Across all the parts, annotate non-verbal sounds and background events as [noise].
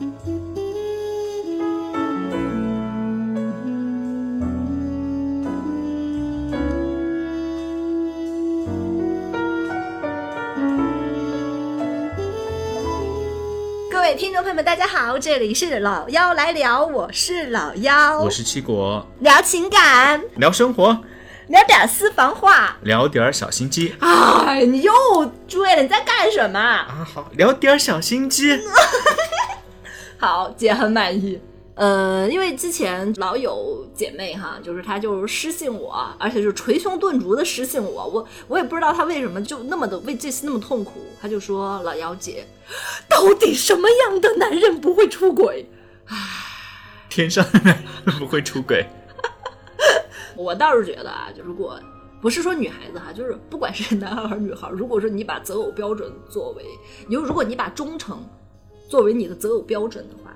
各位听众朋友们，大家好，这里是老妖来聊，我是老妖，我是七果，聊情感，聊生活，聊点私房话。聊点小心机哎，你又追了，你在干什么？啊，好，聊点小心机。[laughs] 好，姐很满意。呃，因为之前老有姐妹哈，就是她就是私信我，而且就是捶胸顿足的私信我，我我也不知道她为什么就那么的为这次那么痛苦，她就说老姚姐，到底什么样的男人不会出轨？天上的男人不会出轨，[laughs] 我倒是觉得啊，就如果不是说女孩子哈，就是不管是男孩儿女孩儿，如果说你把择偶标准作为，你如果你把忠诚作为你的择偶标准的话，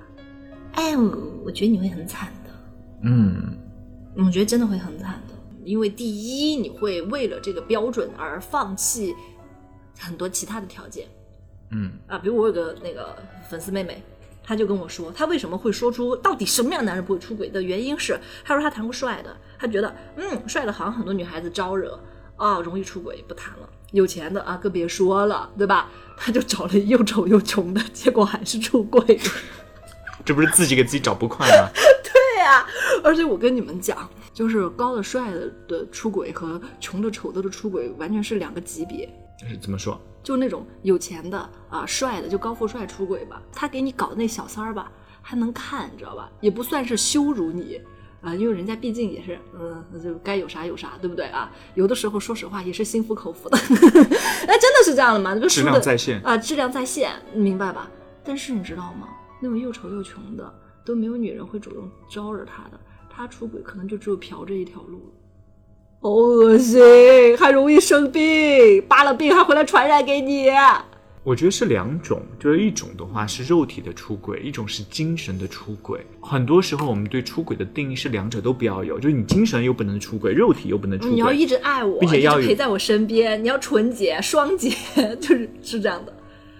哎，我我觉得你会很惨的。嗯，我觉得真的会很惨的，因为第一，你会为了这个标准而放弃很多其他的条件嗯，啊。比如我有个那个粉丝妹妹，她就跟我说，她为什么会说出到底什么样的男人不会出轨的原因是，她说她谈过帅的，她觉得嗯帅的好像很多女孩子招惹啊，容易出轨，不谈了。有钱的啊，更别说了，对吧？[laughs] 他就找了又丑又穷的，结果还是出轨。[laughs] 这不是自己给自己找不快吗？[laughs] 对呀、而且我跟你们讲，就是高的帅的的出轨和穷的丑的的出轨完全是两个级别。怎么说？就那种有钱的啊、帅的，就高富帅出轨吧，他给你搞的那小三儿吧，还能看，你知道吧？也不算是羞辱你啊、因为人家毕竟也是，嗯，就该有啥有啥，对不对啊？有的时候说实话也是心服口服的，[laughs] 哎，真的是这样的吗？就质量在线。啊，质量在线，你明白吧？但是你知道吗？那种又丑又穷的，都没有女人会主动招惹他的，他出轨可能就只有嫖这一条路了。好恶心，还容易生病，扒了病还回来传染给你。我觉得是两种，就是一种的话是肉体的出轨，一种是精神的出轨。很多时候我们对出轨的定义是两者都不要有，就是你精神又不能出轨，肉体又不能出轨。你要一直爱我，并且要陪在我身边，你要纯洁、双洁，就是是这样的。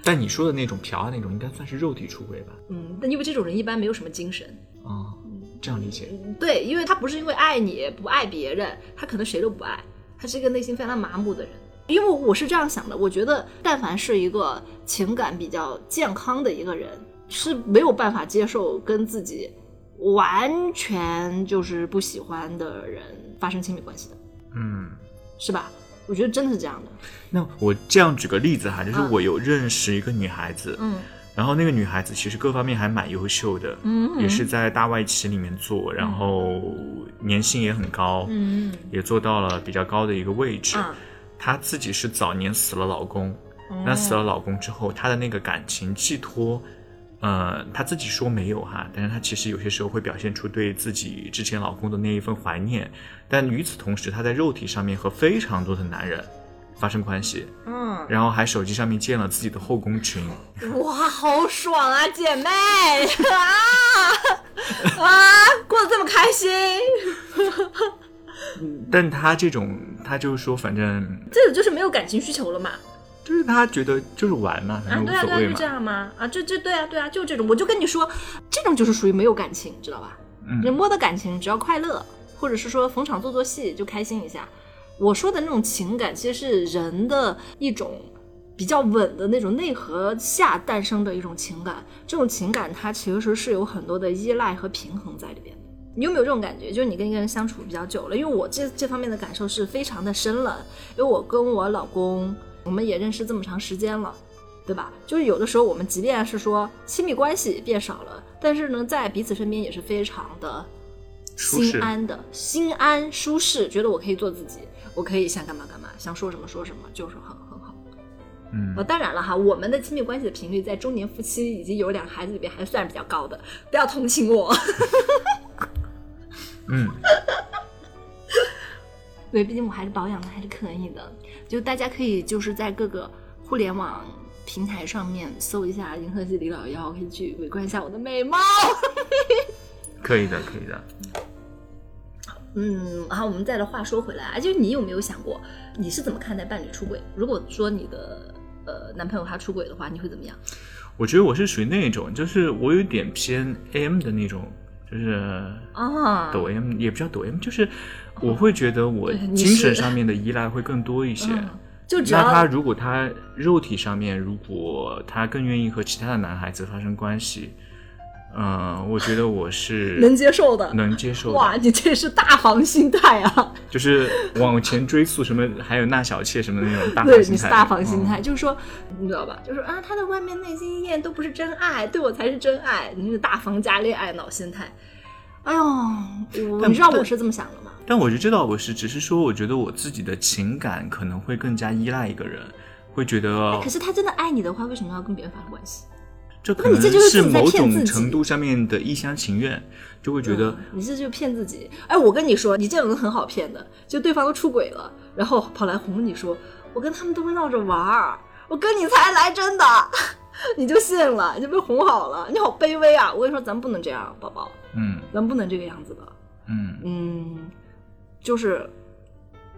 但你说的那种嫖啊那种，应该算是肉体出轨吧？嗯，但因为这种人一般没有什么精神。啊、这样理解。对，因为他不是因为爱你不爱别人，他可能谁都不爱，他是一个内心非常麻木的人。因为我是这样想的，我觉得但凡是一个情感比较健康的一个人，是没有办法接受跟自己完全就是不喜欢的人发生亲密关系的，嗯。是吧？我觉得真的是这样的。那我这样举个例子哈，就是嗯我有认识一个女孩子，嗯然后那个女孩子其实各方面还蛮优秀的，嗯也是在大外企里面做，然后年薪也很高，嗯也做到了比较高的一个位置。啊，她自己是早年死了老公，哦。那死了老公之后，她的那个感情寄托，呃，她自己说没有哈，但是她其实有些时候会表现出对自己之前老公的那一份怀念，但与此同时，她在肉体上面和非常多的男人发生关系，嗯，然后还手机上面建了自己的后宫群，哇，好爽啊，姐妹！啊 [laughs] 啊，过得这么开心。[laughs] 但她这种，她就是说，反正这个就是没有感情需求了嘛？就是他觉得就是玩嘛，反啊，正对啊，对啊，无所谓嘛就这。样嘛。啊，这这对啊，对啊，就这种。我就跟你说，这种就是属于没有感情，知道吧？嗯人摸的感情只要快乐，或者是说逢场做做戏就开心一下。我说的那种情感，其实是人的一种比较稳的那种内核下诞生的一种情感。这种情感它其实是有很多的依赖和平衡在里边的。你有没有这种感觉？就是你跟一个人相处比较久了，因为我这这方面的感受是非常的深了，因为我跟我老公，我们也认识这么长时间了。对吧？就是有的时候我们即便是说亲密关系变少了，但是呢，在彼此身边也是非常的心安的，心安舒适，觉得我可以做自己，我可以想干嘛干嘛，想说什么说什么，就是很很好。嗯呃，当然了哈，我们的亲密关系的频率在中年夫妻以及有两个孩子里边还算比较高的，不要同情我。[laughs] 嗯，[laughs] 对，毕竟我还是保养的还是可以的。就大家可以就是在各个互联网平台上面搜一下“银河系李老幺”，可以去围观一下我的美貌。[laughs] 可以的，可以的。嗯，然后我们再来话说回来啊，就是你有没有想过，你是怎么看待伴侣出轨？如果说你的呃男朋友他出轨的话，你会怎么样？我觉得我是属于那种，就是我有点偏 M 的那种，就是啊，抖 M 也不叫抖 M，就是我会觉得我精神上面的依赖会更多一些。嗯就只那他如果他肉体上面，如果他更愿意和其他的男孩子发生关系，嗯、我觉得我是 [laughs] 能接受的。能接受的。哇，你这是大房心态啊！就是往前追溯什么，还有纳小妾什么的那种大对，房心态。你是大房心嗯态，就是说，你知道吧？就是啊，他的外面内心艳都不是真爱，对我才是真爱。你是大房加恋爱脑心态。哎呦，你知道我是这么想的吗？但我就知道我是，只是说，我觉得我自己的情感可能会更加依赖一个人，会觉得哎可是他真的爱你的话，为什么要跟别人发生关系？这可那这就是自己在某骗自己种程度上面的一厢情愿，就会觉得嗯你这就骗自己。哎，我跟你说，你这种人很好骗的，就对方都出轨了，然后跑来哄你说，我跟他们都是闹着玩儿，我跟你才来真的，[laughs] 你就信了，你就被哄好了，你好卑微啊！我跟你说，咱不能这样，宝宝，嗯咱不能这个样子的。嗯嗯，就是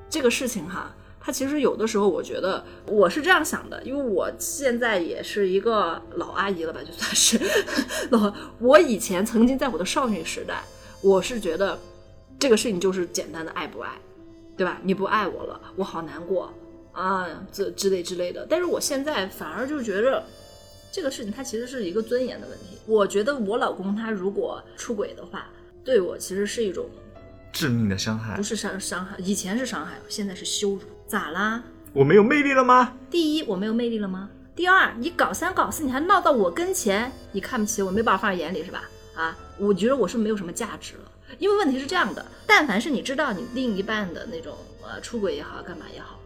这个事情哈，它其实有的时候，我觉得我是这样想的，因为我现在也是一个老阿姨了吧，就算是老。我以前曾经在我的少女时代，我是觉得这个事情就是简单的爱不爱，对吧？你不爱我了，我好难过啊，这之类之类的。但是我现在反而就觉着。这个事情它其实是一个尊严的问题。我觉得我老公他如果出轨的话，对我其实是一种致命的伤害不。是伤伤害，以前是伤害，现在是羞辱。咋啦？我没有魅力了吗？第一，我没有魅力了吗？第二，你搞三搞四，你还闹到我跟前，你看不起我，没把我放在眼里是吧？啊，我觉得我是没有什么价值了。因为问题是这样的，但凡是你知道你另一半的那种呃出轨也好，干嘛也好，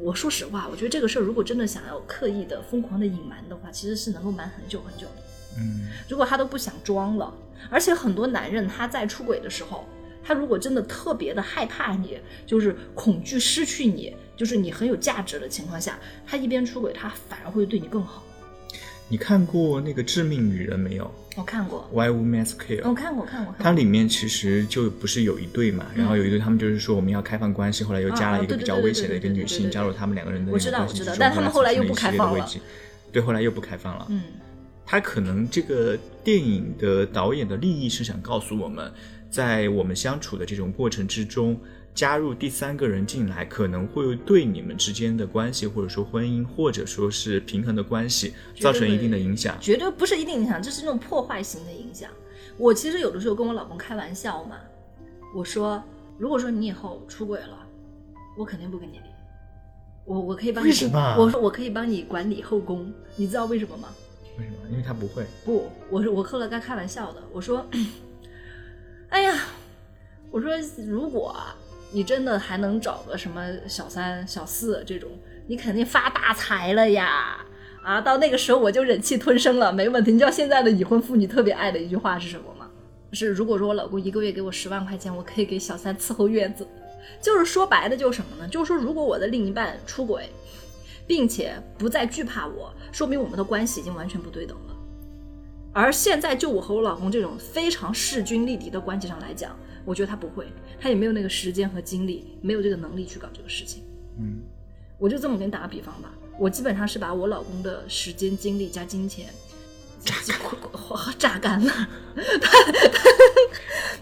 我说实话，我觉得这个事儿如果真的想要刻意的疯狂的隐瞒的话，其实是能够瞒很久很久的。嗯如果他都不想装了，而且很多男人他在出轨的时候，他如果真的特别的害怕你，就是恐惧失去你，就是你很有价值的情况下，他一边出轨，他反而会对你更好。你看过那个《致命女人》没有我看过，？Why Kill？我看过，看过，它。里面其实就不是有一对嘛，然后有一对他们就是说我们要开放关系，后来又加了一个比较危险的一个女性加入他们两个人的那我知道种关系，我知道但他们后来又不开放了。对，后来又不开放了。嗯，他可能这个电影的导演的利益是想告诉我们，在我们相处的这种过程之中，加入第三个人进来，可能会对你们之间的关系，或者说婚姻，或者说是平衡的关系，造成一定的影响。绝对不是一定影响，这是那种破坏型的影响。我其实有的时候跟我老公开玩笑嘛，我说，如果说你以后出轨了，我肯定不跟你离，我我可以帮你，为什么我说我可以帮你管理后宫，你知道为什么吗？为什么？因为他不会。不，我是我后来跟他开玩笑的，我说，[coughs] 哎呀，我说如果啊你真的还能找个什么小三、小四这种，你肯定发大财了呀！啊，到那个时候我就忍气吞声了，没问题。你知道现在的已婚妇女特别爱的一句话是什么吗？是如果说我老公一个月给我十万块钱，我可以给小三伺候月子。就是说白的，就是什么呢？就是说，如果我的另一半出轨，并且不再惧怕我，说明我们的关系已经完全不对等了。而现在，就我和我老公这种非常势均力敌的关系上来讲，我觉得他不会，他也没有那个时间和精力，没有这个能力去搞这个事情。嗯，我就这么给你打个比方吧，我基本上是把我老公的时间、精力加金钱榨干，[laughs] 榨干了。他他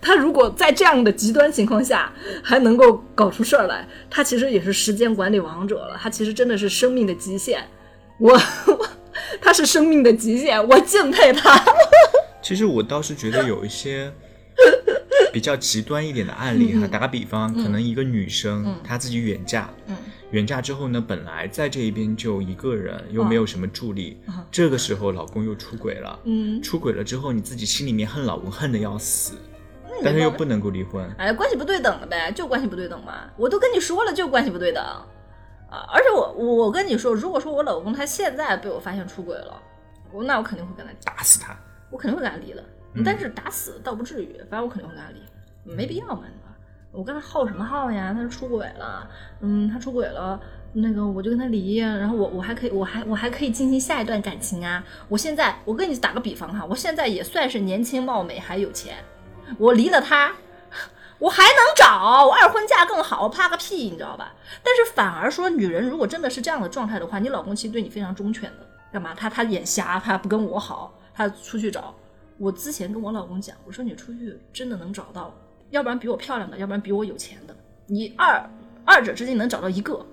他如果在这样的极端情况下还能够搞出事儿来，他其实也是时间管理王者了。他其实真的是生命的极限。我我他是生命的极限，我敬佩他。[laughs] 其实我倒是觉得有一些比较极端一点的案例哈，打个比方，可能一个女生她自己远嫁，嗯。远嫁之后呢，本来在这一边就一个人，又没有什么助力，嗯这个时候老公又出轨了，嗯，出轨了之后，你自己心里面恨老公恨得要死，但是又不能够离婚，哎，关系不对等了呗，就关系不对等嘛。我都跟你说了，就关系不对等啊。而且我我跟你说，如果说我老公他现在被我发现出轨了，我那我肯定会跟他打死他。我肯定会跟他离的。嗯但是打死倒不至于，反正我肯定会跟他离，没必要嘛。我跟他耗什么耗呀？他是出轨了，嗯，他出轨了，那个我就跟他离呀。然后我我还可以，我还我还可以进行下一段感情啊。我现在我跟你打个比方哈，我现在也算是年轻貌美还有钱，我离了他。我还能找，我二婚嫁更好，我怕个屁，你知道吧？但是反而说，女人如果真的是这样的状态的话，你老公其实对你非常忠犬的。干嘛？他他眼瞎，他不跟我好，他出去找。我之前跟我老公讲，我说你出去真的能找到，要不然比我漂亮的，要不然比我有钱的，你二二者之间能找到一个，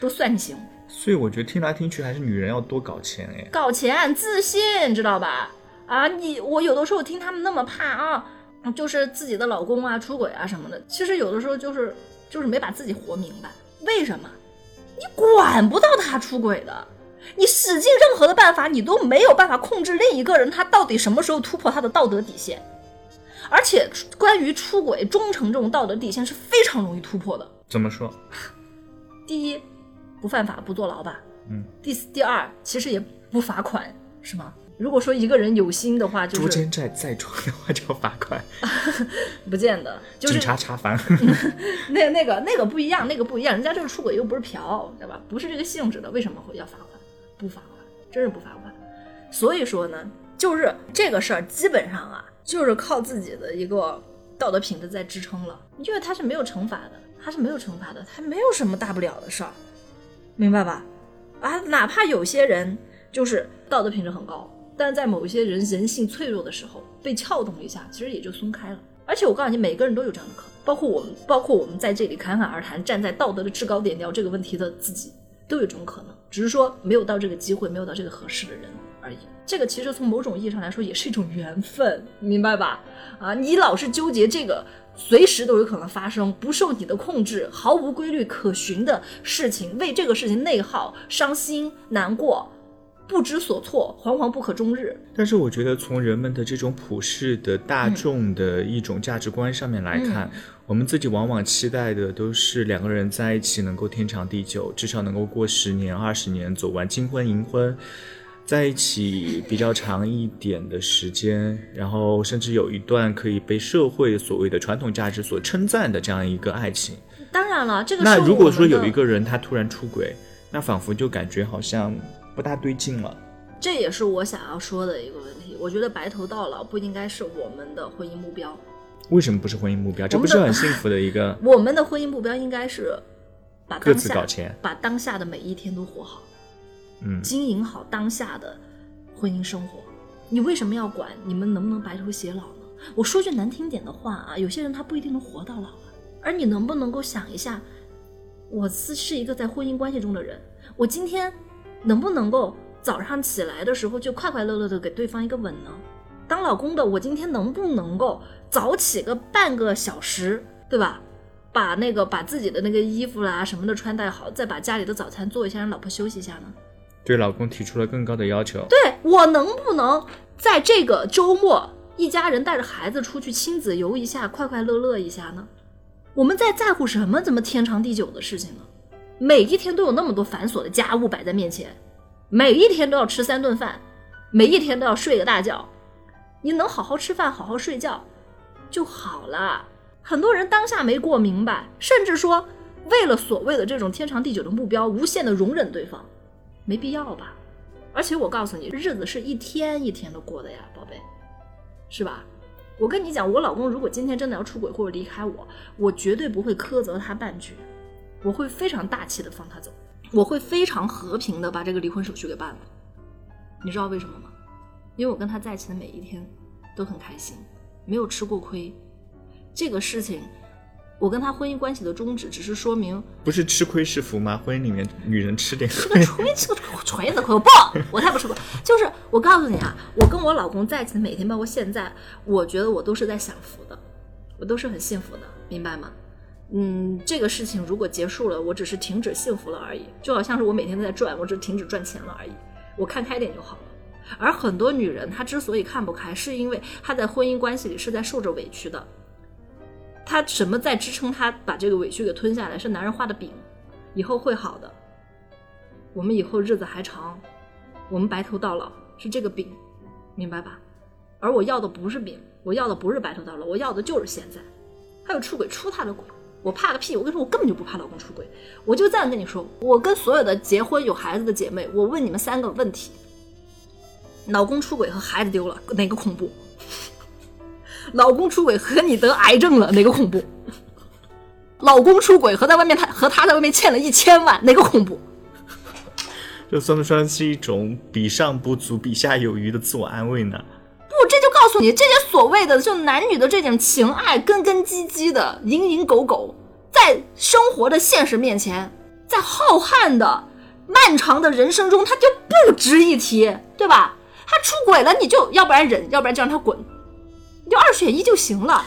都算你行。所以我觉得听来听去还是女人要多搞钱哎。搞钱自信，知道吧？啊，你我有的时候听他们那么怕啊，就是自己的老公啊出轨啊什么的，其实有的时候就是就是没把自己活明白。为什么？你管不到他出轨的。你使尽任何的办法，你都没有办法控制另一个人他到底什么时候突破他的道德底线。而且，关于出轨、忠诚这种道德底线是非常容易突破的。怎么说？第一，不犯法不坐牢吧。嗯。第第二，其实也不罚款，是吗？如果说一个人有心的话，就是捉奸在在床的话就要罚款，[laughs] 不见得。警察查房。[laughs] 那那个那个不一样，那个不一样，人家就是出轨又不是嫖，对吧？不是这个性质的，为什么会要罚款？不罚款，真是不罚款。所以说呢，就是这个事儿基本上啊，就是靠自己的一个道德品质在支撑了。因为他是没有惩罚的，他是没有惩罚的，他没有什么大不了的事儿，明白吧？啊，哪怕有些人就是道德品质很高，但在某一些人人性脆弱的时候被撬动一下，其实也就松开了。而且我告诉你，每个人都有这样的可能，包括我们，包括我们在这里侃侃而谈，站在道德的制高点聊这个问题的自己。都有这种可能，只是说没有到这个机会，没有到这个合适的人而已。这个其实从某种意义上来说，也是一种缘分，明白吧？啊，你老是纠结这个，随时都有可能发生，不受你的控制，毫无规律可循的事情，为这个事情内耗、伤心、难过。不知所措，惶惶不可终日。但是我觉得，从人们的这种普世的大众的一种价值观上面来看，我们自己往往期待的都是两个人在一起能够天长地久，至少能够过十年、二十年，走完金婚银婚，在一起比较长一点的时间，然后甚至有一段可以被社会所谓的传统价值所称赞的这样一个爱情。当然了，这个那如果说有一个人他突然出轨，那仿佛就感觉好像。不大对劲了，这也是我想要说的一个问题。我觉得白头到老不应该是我们的婚姻目标。为什么不是婚姻目标？这不是很幸福的一个。[laughs] 我们的婚姻目标应该是把各自搞钱，把当下的每一天都活好，嗯，经营好当下的婚姻生活。你为什么要管你们能不能白头偕老呢？我说句难听点的话啊，有些人他不一定能活到老啊。而你能不能够想一下，我是是一个在婚姻关系中的人，我今天。能不能够早上起来的时候就快快乐乐的给对方一个吻呢？当老公的我今天能不能够早起个半个小时，对吧？把那个把自己的那个衣服啦什么的穿戴好，再把家里的早餐做一下，让老婆休息一下呢？对老公提出了更高的要求。对我能不能在这个周末一家人带着孩子出去亲子游一下，快快乐乐一下呢？我们在在乎什么？怎么天长地久的事情呢？每一天都有那么多繁琐的家务摆在面前，每一天都要吃三顿饭，每一天都要睡个大觉，你能好好吃饭、好好睡觉就好了。很多人当下没过明白，甚至说为了所谓的这种天长地久的目标，无限的容忍对方，没必要吧？而且我告诉你，日子是一天一天的过的呀，宝贝，是吧？我跟你讲，我老公如果今天真的要出轨或者离开我，我绝对不会苛责他半句。我会非常大气的放他走，我会非常和平的把这个离婚手续给办了。你知道为什么吗？因为我跟他在一起的每一天都很开心，没有吃过亏。这个事情，我跟他婚姻关系的终止，只是说明不是吃亏是福吗？婚姻里面女人吃点吃个亏，吃个锤子亏，我不，我才不吃亏。就是我告诉你啊，我跟我老公在一起的每天，包括现在，我觉得我都是在享福的，我都是很幸福的，明白吗？嗯，这个事情如果结束了，我只是停止幸福了而已，就好像是我每天都在赚，我只停止赚钱了而已，我看开点就好了。而很多女人她之所以看不开，是因为她在婚姻关系里是在受着委屈的，她什么在支撑她把这个委屈给吞下来？是男人画的饼，以后会好的，我们以后日子还长，我们白头到老是这个饼，明白吧？而我要的不是饼，我要的不是白头到老，我要的就是现在。还有出轨，出他的轨。我怕个屁！我跟你说，我根本就不怕老公出轨。我就这样跟你说，我跟所有的结婚有孩子的姐妹，我问你们三个问题：老公出轨和孩子丢了，哪个恐怖？[laughs] 老公出轨和你得癌症了，哪个恐怖？老公出轨和在外面他和他在外面欠了一千万，哪个恐怖？[laughs] 这算不算是一种比上不足、比下有余的自我安慰呢？告诉你，这些所谓的就男女的这点情爱，根根基基的、蝇营狗苟，在生活的现实面前，在浩瀚的、漫长的人生中，他就不值一提，对吧？他出轨了，你就要不然忍，要不然就让他滚，你就二选一就行了。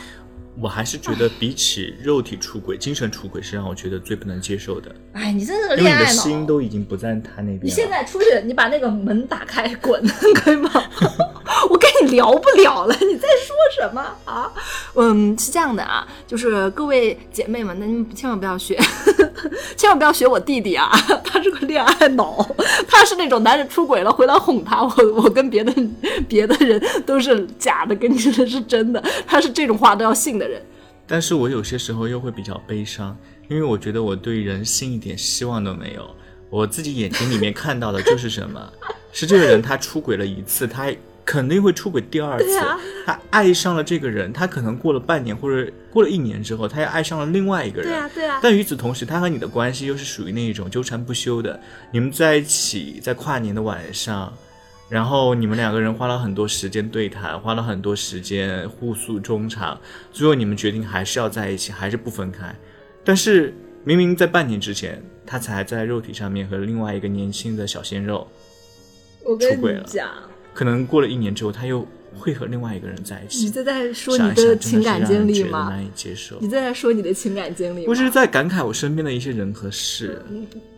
我还是觉得比起肉体出轨，精神出轨是让我觉得最不能接受的。哎，你真是个因为你的恋爱脑。心都已经不在他那边了。你现在出去，你把那个门打开，滚，可以吗？[laughs] 我跟你聊不了了，你在说什么啊？嗯，是这样的啊，就是各位姐妹们，那你们千万不要学，[laughs] 千万不要学我弟弟啊，[laughs] 他是个恋爱脑，他是那种男人出轨了回来哄他，我我跟别的别的人都是假的，跟你说的是真的，他是这种话都要信的人。但是我有些时候又会比较悲伤，因为我觉得我对人性一点希望都没有。我自己眼睛里面看到的就是什么？[laughs] 是这个人他出轨了一次，他肯定会出轨第二次。啊他爱上了这个人，他可能过了半年或者过了一年之后，他又爱上了另外一个人。对啊对啊但与此同时，他和你的关系又是属于那一种纠缠不休的。你们在一起，在跨年的晚上，然后你们两个人花了很多时间对谈，花了很多时间互诉衷肠，最后你们决定还是要在一起，还是不分开。但是明明在半年之前，他才在肉体上面和另外一个年轻的小鲜肉，我跟你出轨了讲，可能过了一年之后，他又会和另外一个人在一你起。这在说你的情感经历吗？难以接受你。在说你的情感经历吗？我只是在感慨我身边的一些人和事。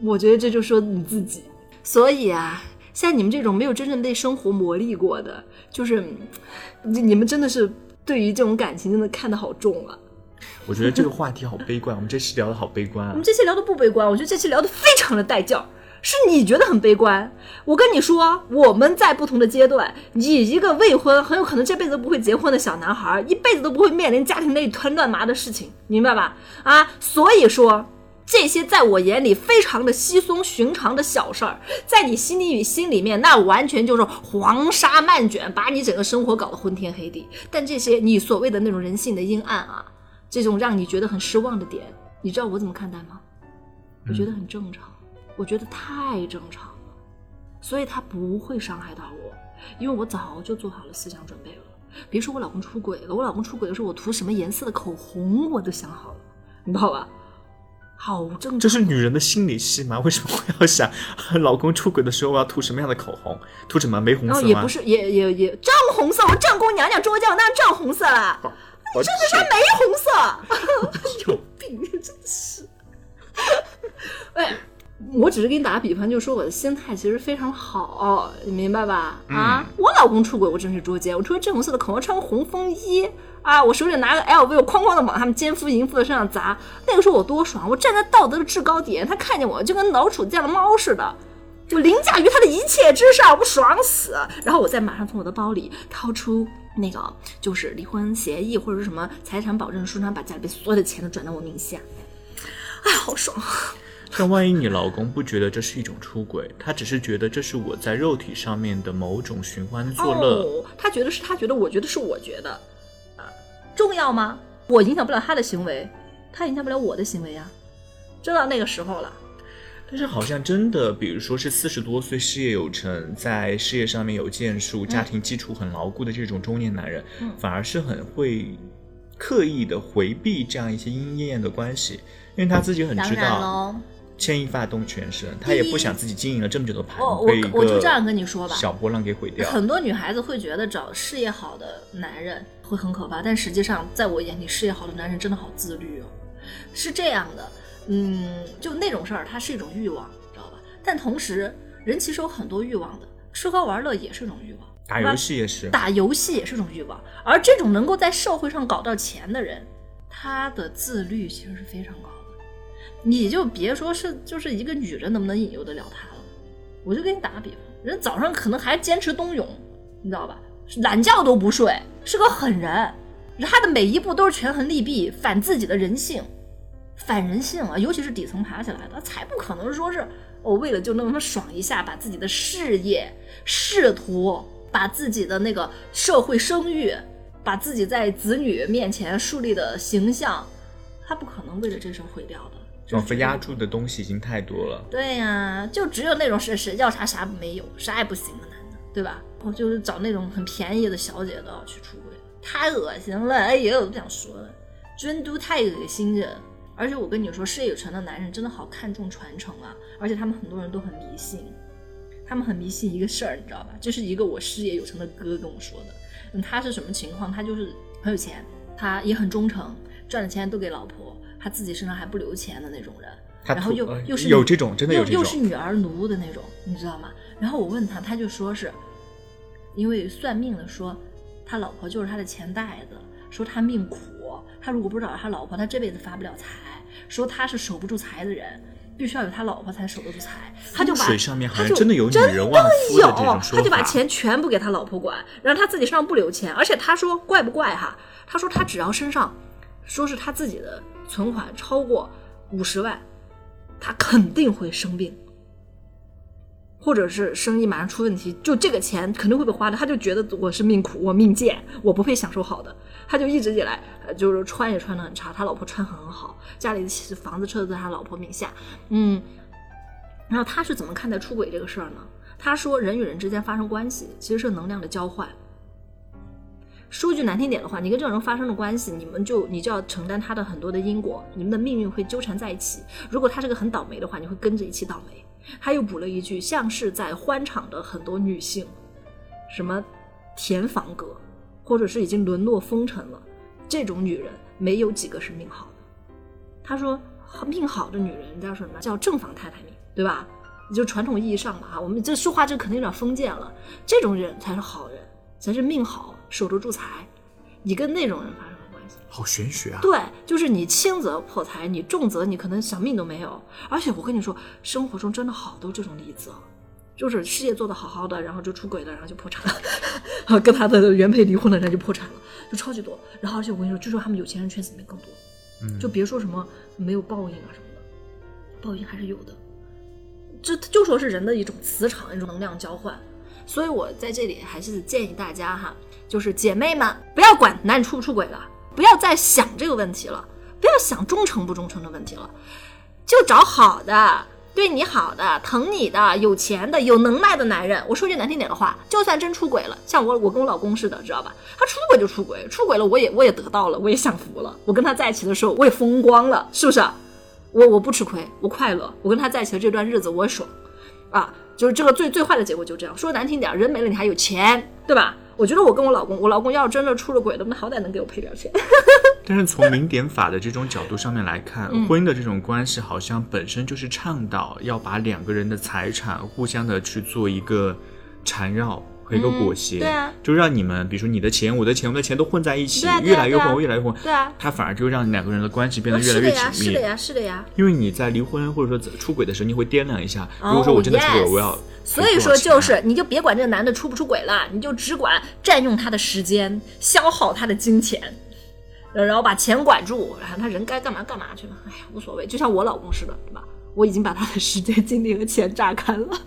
我觉得这就说你自己。所以啊，像你们这种没有真正被生活磨砺过的，就是嗯你你们真的是对于这种感情真的看得好重啊。我觉得这个话题好悲观，我们这期聊的好悲观啊我们。这期聊的不悲观，我觉得这期聊的非常的带劲儿。是你觉得很悲观，我跟你说，我们在不同的阶段，你一个未婚，很有可能这辈子都不会结婚的小男孩，一辈子都不会面临家庭内一团乱麻的事情，明白吧？啊，所以说这些在我眼里非常的稀松寻常的小事儿，在你心里与心里面，那完全就是黄沙漫卷，把你整个生活搞得昏天黑地。但这些你所谓的那种人性的阴暗啊，这种让你觉得很失望的点，你知道我怎么看待吗？我觉得很正常，我觉得太正常了，所以他不会伤害到我，因为我早就做好了思想准备了。别说我老公出轨了，我老公出轨的时候，我涂什么颜色的口红我都想好了，你知道吧？好正常，这是女人的心理戏吗？[laughs] 为什么我要想 [laughs] 老公出轨的时候我要涂什么样的口红？涂什么玫红色吗？后也不是，也也也正红色，我正宫娘娘中将，那正红色啦，你这是啥玫红色？[laughs] 有病，真的是。哎，我只是给你打个比方，就是说我的心态其实非常好，你明白吧？啊，我老公出轨，我真是捉奸。我穿正红色的口红，穿个红风衣啊，我手里拿个 LV，我哐哐的往他们奸夫淫妇的身上砸。那个时候我多爽，我站在道德的制高点，他看见我就跟老鼠见了猫似的。我凌驾于他的一切之上，我不爽死。然后我再马上从我的包里掏出那个就是离婚协议或者是什么财产保证书，然后把家里边所有的钱都转到我名下。哎，好爽！[laughs] 但万一你老公不觉得这是一种出轨，他只是觉得这是我在肉体上面的某种寻欢作乐，哦，他觉得是他觉得，我觉得是我觉得，啊，重要吗？我影响不了他的行为，他影响不了我的行为呀、真到那个时候了，但是好像真的，比如说是四十多岁事业有成，在事业上面有建树，家庭基础很牢固的这种中年男人，嗯反而是很会刻意的回避这样一些莺燕的关系，因为他自己很知道。牵一发动全身，他也不想自己经营了这么久的盘哦，我我就这样个跟你说吧，小波浪给毁掉。很多女孩子会觉得找事业好的男人会很可怕，但实际上在我眼里，事业好的男人真的好自律哦。是这样的，嗯，就那种事儿，它是一种欲望，知道吧？但同时，人其实有很多欲望的，吃喝玩乐也是一种欲望，打游戏也是，打游戏也是一种欲望。而这种能够在社会上搞到钱的人，他的自律其实是非常高的。你就别说是就是一个女人能不能引诱得了他了，我就给你打个比方，人早上可能还坚持冬泳，你知道吧？懒觉都不睡，是个狠人。他的每一步都是权衡利弊，反自己的人性，反人性啊！尤其是底层爬起来的，才不可能说是我、为了就那么爽一下，把自己的事业、仕途，把自己的那个社会声誉，把自己在子女面前树立的形象，他不可能为了这事儿毁掉的。仿佛压住的东西已经太多了。对呀、就只有那种是谁要啥啥没有，啥也不行的，对吧？我就是找那种很便宜的小姐都要去出轨，太恶心了！哎呦，不想说了，真都太恶心人。而且我跟你说，事业有成的男人真的好看重传承啊，而且他们很多人都很迷信，他们很迷信一个事儿，你知道吧？这是一个我事业有成的哥跟我说的。嗯，他是什么情况？他就是很有钱，他也很忠诚，赚的钱都给老婆，他自己身上还不留钱的那种人。然后又又是有这种真的有又这种又是女儿奴的那种，你知道吗？然后我问他，他就说是因为算命的说他老婆就是他的钱袋子，说他命苦，他如果不找到他老婆，他这辈子发不了财，说他是守不住财的人。必须要有他老婆才守得住财，他就把水上面好像真的有女人旺夫的这种有，说他就把钱全部给他老婆管，然后他自己身上不留钱，而且他说怪不怪哈？他说他只要身上说是他自己的存款超过五十万，他肯定会生病，或者是生意马上出问题，就这个钱肯定会被花的。他就觉得我是命苦，我命贱，我不配享受好的。他就一直以来，呃就是穿也穿的很差，他老婆穿很好，家里的房子车子在他老婆名下，嗯。然后他是怎么看待出轨这个事儿呢？他说，人与人之间发生关系其实是能量的交换。说句难听点的话，你跟这种人发生了关系，你们就你就要承担他的很多的因果，你们的命运会纠缠在一起。如果他是个很倒霉的话，你会跟着一起倒霉。他又补了一句，像是在欢场的很多女性，什么田房阁，或者是已经沦落风尘了，这种女人没有几个是命好的。他说，命好的女人叫什么？叫正房太太命，对吧？就传统意义上的哈，我们这说话这肯定有点封建了。这种人才是好人，才是命好，守得住财。你跟那种人发生了关系，好玄学啊！对，就是你轻则破财，你重则你可能小命都没有。而且我跟你说，生活中真的好多这种例子，就是事业做得好好的，然后就出轨了，然后就破产了，[laughs] 跟他的原配离婚了，然后就破产了，就超级多。然后而且我跟你说，据说他们有钱人圈子里面更多，嗯就别说什么没有报应啊什么的，报应还是有的。这就说是人的一种磁场，一种能量交换。所以我在这里还是建议大家哈，就是姐妹们不要管男人出不出轨了，不要再想这个问题了，不要想忠诚不忠诚的问题了，就找好的。对你好的、疼你的、有钱的、有能耐的男人，我说句难听点的话，就算真出轨了，像我我跟我老公似的，知道吧？他出轨就出轨，出轨了我也我也得到了，我也享福了。我跟他在一起的时候，我也风光了，是不是？我我不吃亏，我快乐，我跟他在一起的这段日子我爽，啊，就是这个最最坏的结果就这样。说难听点，人没了你还有钱，对吧？我觉得我跟我老公，我老公要是真的出了轨了，那好歹能给我赔点钱。[laughs] 但是从零点法的这种角度上面来看，嗯婚姻的这种关系好像本身就是倡导要把两个人的财产互相的去做一个缠绕和一个裹挟，嗯对啊就让你们比如说你的钱、我的钱、我们的钱都混在一起，越来越混，越来越混，对啊，他反而就让两个人的关系变得越来越是的呀，紧密。是的呀，是的呀。因为你在离婚或者说出轨的时候，你会掂量一下，哦如果说我真的出轨我要赔所以说就是，你就别管这个男的出不出轨了，你就只管占用他的时间，消耗他的金钱，呃然后把钱管住，然后他人该干嘛干嘛去了，哎呀，无所谓。就像我老公似的，对吧？我已经把他的时间、精力和钱榨干了。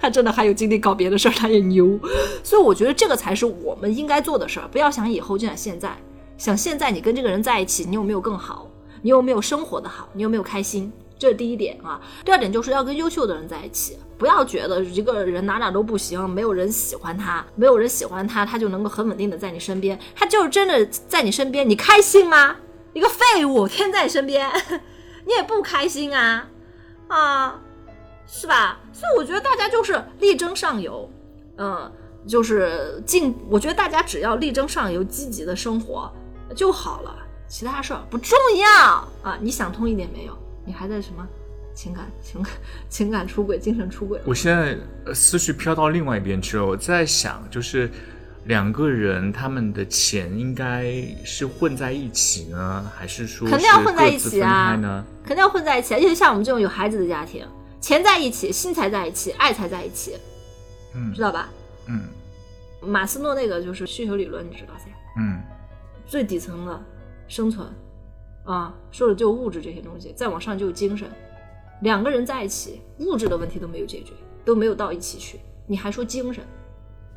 他真的还有精力搞别的事儿，他也牛，所以我觉得这个才是我们应该做的事儿。不要想以后，就想现在，想现在你跟这个人在一起，你有没有更好？你有没有生活的好？你有没有开心？这是第一点啊。第二点就是要跟优秀的人在一起，不要觉得一个人哪哪都不行，没有人喜欢他，没有人喜欢他，他就能够很稳定的在你身边。他就是真的在你身边，你开心吗？一个废物天天在你身边，[laughs] 你也不开心啊啊，是吧？所以我觉得大家就是力争上游，嗯，就是尽。我觉得大家只要力争上游，积极的生活就好了，其他事儿不重要啊。你想通一点没有？你还在什么情感、情感、情感出轨、精神出轨？我现在呃思绪飘到另外一边去了，我在想，就是两个人他们的钱应该是混在一起呢，还是说肯定要混在一起啊？肯定要混在一起，尤其像我们这种有孩子的家庭，钱在一起，心才在一起，爱才在一起，嗯知道吧？嗯马斯诺那个就是需求理论，你知道噻？嗯最底层的生存啊，说的就物质这些东西，再往上就有精神。两个人在一起，物质的问题都没有解决，都没有到一起去，你还说精神，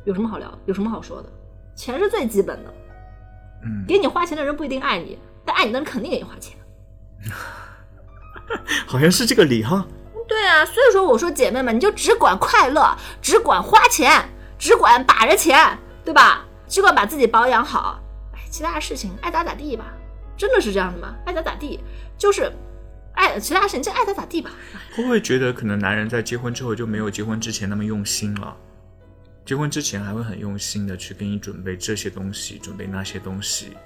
有什么好聊？有什么好说的？钱是最基本的，嗯，给你花钱的人不一定爱你，但爱你的人肯定给你花钱。[laughs] 好像是这个理哈。对啊，所以说我说姐妹们，你就只管快乐，只管花钱，只管把着钱，对吧？只管把自己保养好，哎，其他事情爱咋咋地吧。真的是这样的吗？爱咋咋地，就是爱其他事情就爱咋咋地吧。会不会觉得可能男人在结婚之后就没有结婚之前那么用心了？结婚之前还会很用心的去给你准备这些东西，准备那些东西，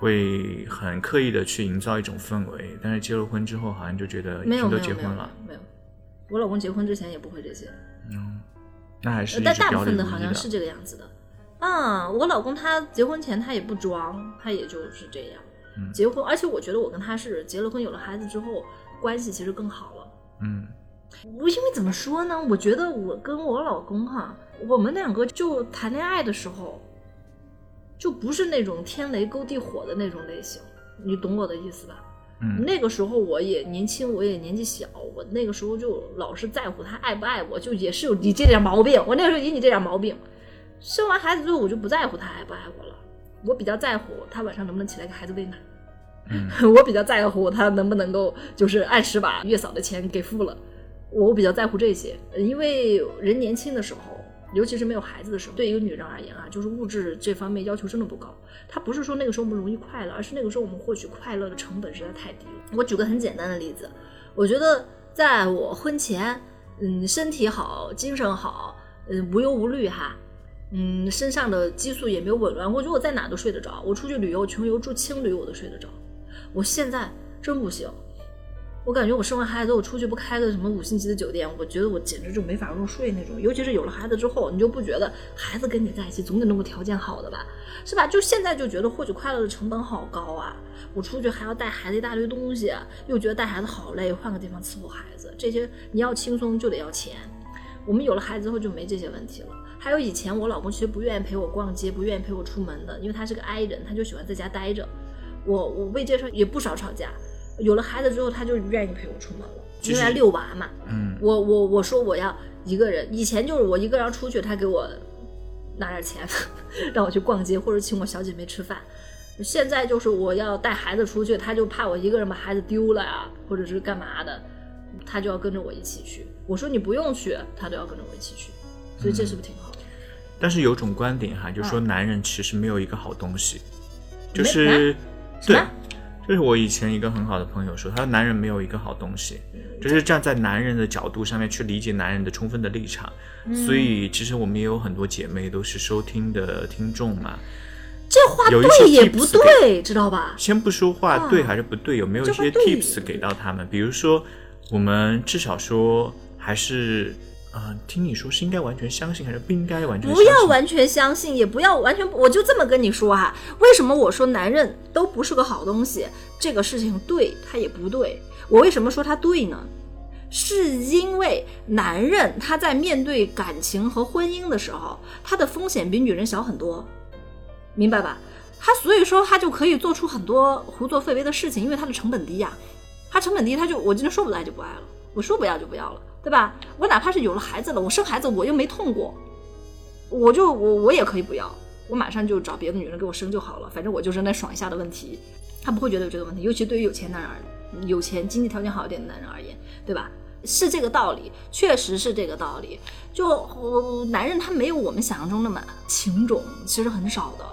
会很刻意的去营造一种氛围。但是结了婚之后，好像就觉得已没有经都没有没有结婚了，没有，我老公结婚之前也不会这些，嗯，那还是但大部分的好像是这个样子的。嗯，我老公他结婚前他也不装，他也就是这样。嗯结婚，而且我觉得我跟他是结了婚有了孩子之后，关系其实更好了。嗯我因为怎么说呢？我觉得我跟我老公哈，我们两个就谈恋爱的时候，就不是那种天雷勾地火的那种类型，你懂我的意思吧？嗯那个时候我也年轻，我也年纪小，我那个时候就老是在乎他爱不爱我，就也是有你这点毛病。我那个时候有你这点毛病，生完孩子之后我就不在乎他爱不爱我了，我比较在乎他晚上能不能起来给孩子喂奶。嗯 [laughs] 我比较在乎他能不能够就是按时把月嫂的钱给付了，我比较在乎这些，呃因为人年轻的时候，尤其是没有孩子的时候，对一个女人而言啊，就是物质这方面要求真的不高。她不是说那个时候我们容易快乐，而是那个时候我们获取快乐的成本实在太低了。我举个很简单的例子，我觉得在我婚前，嗯，身体好，精神好，嗯，无忧无虑哈。嗯，身上的激素也没有紊乱，我觉得我在哪都睡得着。我出去旅游，穷游住青旅我都睡得着。我现在真不行，我感觉我生完孩子，我出去不开个什么五星级的酒店，我觉得我简直就没法入睡那种。尤其是有了孩子之后，你就不觉得孩子跟你在一起总得弄个条件好的吧，是吧？就现在就觉得获取快乐的成本好高啊！我出去还要带孩子一大堆东西，又觉得带孩子好累，换个地方伺候孩子，这些你要轻松就得要钱。我们有了孩子之后就没这些问题了。还有以前我老公其实不愿意陪我逛街，不愿意陪我出门的，因为他是个 I 人，他就喜欢在家待着。我我为这事也不少吵架。有了孩子之后，他就愿意陪我出门了，因为他遛娃嘛。嗯我我我说我要一个人，以前就是我一个人要出去，他给我拿点钱，[laughs] 让我去逛街或者请我小姐妹吃饭。现在就是我要带孩子出去，他就怕我一个人把孩子丢了呀，或者是干嘛的，他就要跟着我一起去。我说你不用去，他都要跟着我一起去，所以这是不是挺好的？但是有种观点哈，就说男人其实没有一个好东西，就是对，就是我以前一个很好的朋友说，他说男人没有一个好东西，就是站在男人的角度上面去理解男人的充分的立场。所以其实我们也有很多姐妹都是收听的听众嘛。这话对也不对，知道吧？先不说话啊对还是不对，有没有一些 tips 给到他们？比如说，我们至少说还是。呃，听你说是应该完全相信，还是不应该完全相不？要完全相信，也不要完全，我就这么跟你说哈、为什么我说男人都不是个好东西？这个事情对他也不对。我为什么说他对呢？是因为男人他在面对感情和婚姻的时候，他的风险比女人小很多，明白吧？他所以说他就可以做出很多胡作非为的事情，因为他的成本低呀、他成本低，他就我今天说不爱就不爱了，我说不要就不要了，对吧？我哪怕是有了孩子了，我生孩子我又没痛过，我就我我也可以不要，我马上就找别的女人给我生就好了，反正我就是那爽一下的问题，他不会觉得有这个问题，尤其对于有钱男人有钱经济条件好一点的男人而言，对吧？是这个道理，确实是这个道理。就、呃男人他没有我们想象中那么情种，其实很少的。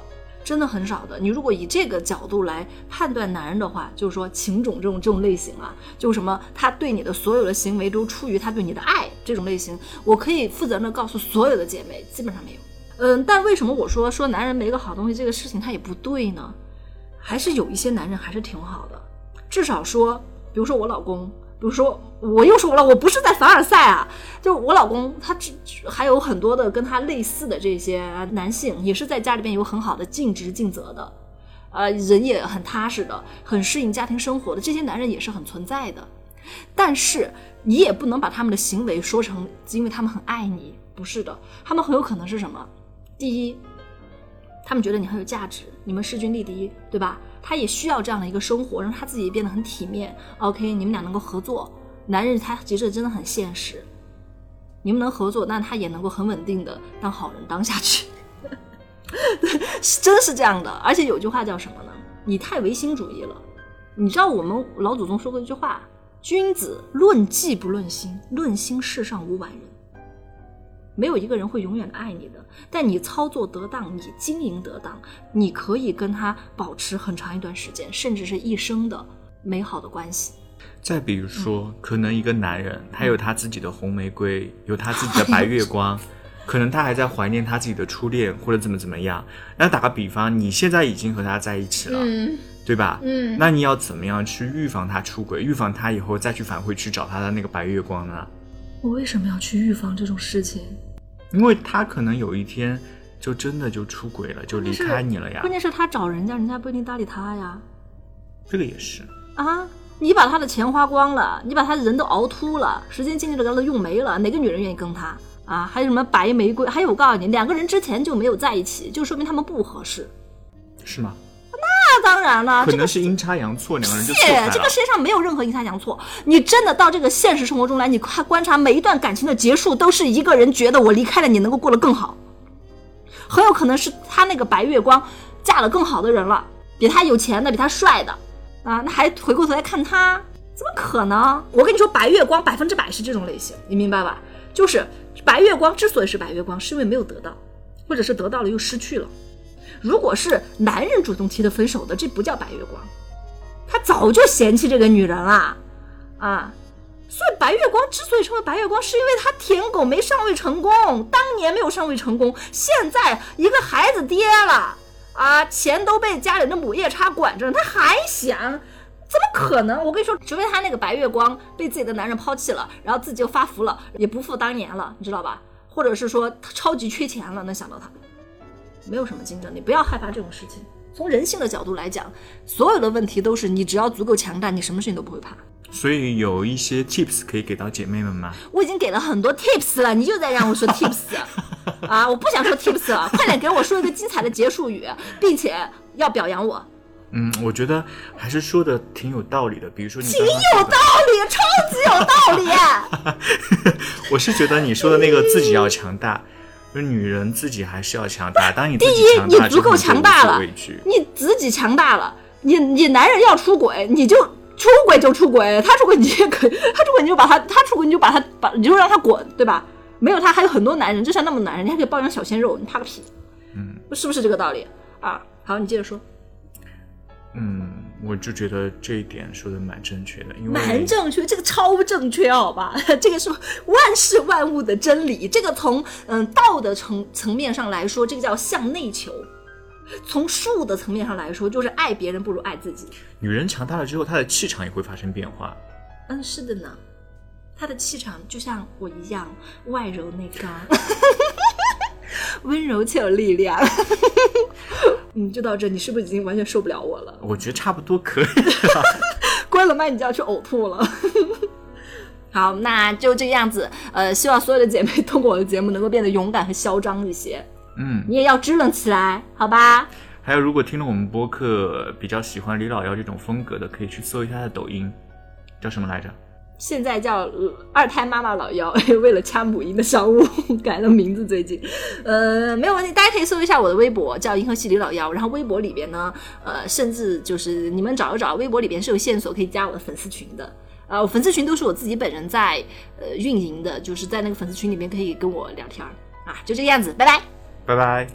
真的很少的。你如果以这个角度来判断男人的话，就是说情种这种这种类型啊，就什么他对你的所有的行为都出于他对你的爱这种类型，我可以负责任的告诉所有的姐妹，基本上没有。嗯，但为什么我说说男人没个好东西这个事情他也不对呢？还是有一些男人还是挺好的，至少说，比如说我老公，比如说我又说了，我不是在凡尔赛啊，就我老公他只还有很多的跟他类似的这些男性，也是在家里边有很好的尽职尽责的，呃，人也很踏实的，很适应家庭生活的，这些男人也是很存在的。但是你也不能把他们的行为说成因为他们很爱你，不是的，他们很有可能是什么？第一，他们觉得你很有价值，你们势均力敌，对吧？他也需要这样的一个生活，让他自己变得很体面。OK，你们俩能够合作。男人他其实真的很现实，你们能合作，那他也能够很稳定的当好人当下去。是 [laughs] 真是这样的，而且有句话叫什么呢？你太唯心主义了。你知道我们老祖宗说过一句话，君子论迹不论心，论心世上无完人。没有一个人会永远的爱你的，但你操作得当，你经营得当，你可以跟他保持很长一段时间，甚至是一生的美好的关系。再比如说，可能一个男人他有他自己的红玫瑰，有他自己的白月光，[laughs] 可能他还在怀念他自己的初恋或者怎么怎么样。那打个比方，你现在已经和他在一起了，嗯对吧？嗯，那你要怎么样去预防他出轨，预防他以后再去返回去找他的那个白月光呢？我为什么要去预防这种事情？因为他可能有一天就真的就出轨了，就离开你了呀关。键是他找人家，人家不一定搭理他呀。这个也是，啊，你把他的钱花光了，你把他的人都熬秃了，时间精力都给他用没了，哪个女人愿意跟他啊？还有什么白玫瑰？还有我告诉你，两个人之前就没有在一起，就说明他们不合适。是吗？那当然了，可这个能是阴差阳错，两个人就错开，了这个。世界上没有任何阴差阳错。你真的到这个现实生活中来，你看观察每一段感情的结束，都是一个人觉得我离开了你能够过得更好，很有可能是他那个白月光嫁了更好的人了，比他有钱的，比他帅的啊，那还回过头来看他，怎么可能？我跟你说，白月光百分之百是这种类型，你明白吧？就是白月光之所以是白月光，是因为没有得到，或者是得到了又失去了。如果是男人主动提的分手的，这不叫白月光，他早就嫌弃这个女人了啊。所以白月光之所以成为白月光，是因为他舔狗没上位成功，当年没有上位成功，现在一个孩子爹了啊，钱都被家里的母夜叉管着，他还想。怎么可能？我跟你说，除非他那个白月光被自己的男人抛弃了，然后自己就发福了，也不复当年了，你知道吧？或者是说他超级缺钱了，能想到他，没有什么竞争力，不要害怕这种事情。从人性的角度来讲，所有的问题都是你只要足够强大，你什么事情都不会怕。所以有一些 tips 可以给到姐妹们吗？我已经给了很多 tips 了，你又在让我说 tips [laughs] 啊！我不想说 tips 了，快点给我说一个精彩的结束语，并且要表扬我。嗯，我觉得还是说的挺有道理的。比如说你挺 [laughs] 有道理，超级有道理。[laughs] 我是觉得你说的那个自己要强大，就是女人自己还是要强大。当你自第一你足够强大了。你自己强大了，你你男人要出轨，你就出轨就出轨，他出轨你也可以，他出轨你就把他，他出轨你就把他把你就让他滚，对吧？没有他还有很多男人，就像那么男人，你还可以包养小鲜肉，你怕个屁？嗯，是不是这个道理啊？好，你接着说。嗯，我就觉得这一点说的蛮正确的，因为蛮正确，这个超正确，好吧？[laughs] 这个是万事万物的真理。这个从嗯道的层层面上来说，这个叫向内求；从术的层面上来说，就是爱别人不如爱自己。女人强大了之后，她的气场也会发生变化。嗯，是的呢，她的气场就像我一样，外柔内刚，[laughs] 温柔且有力量。[laughs] 嗯，就到这，你是不是已经完全受不了我了？我觉得差不多可以了。[laughs] 关了麦你就要去呕吐了。[laughs] 好，那就这个样子。呃，希望所有的姐妹通过我的节目能够变得勇敢和嚣张一些。嗯，你也要支棱起来，好吧？还有，如果听了我们播客比较喜欢李老幺这种风格的，可以去搜一下他的抖音，叫什么来着？现在叫二胎妈妈老幺 [laughs] 为了掐母婴的商务 [laughs] 改了名字最近。呃没有问题大家可以搜一下我的微博叫银河系里老幺。然后微博里边呢呃甚至就是你们找一找微博里边是有线索可以加我的粉丝群的。呃粉丝群都是我自己本人在呃运营的就是在那个粉丝群里面可以跟我聊天儿。啊就这个样子拜拜。拜拜。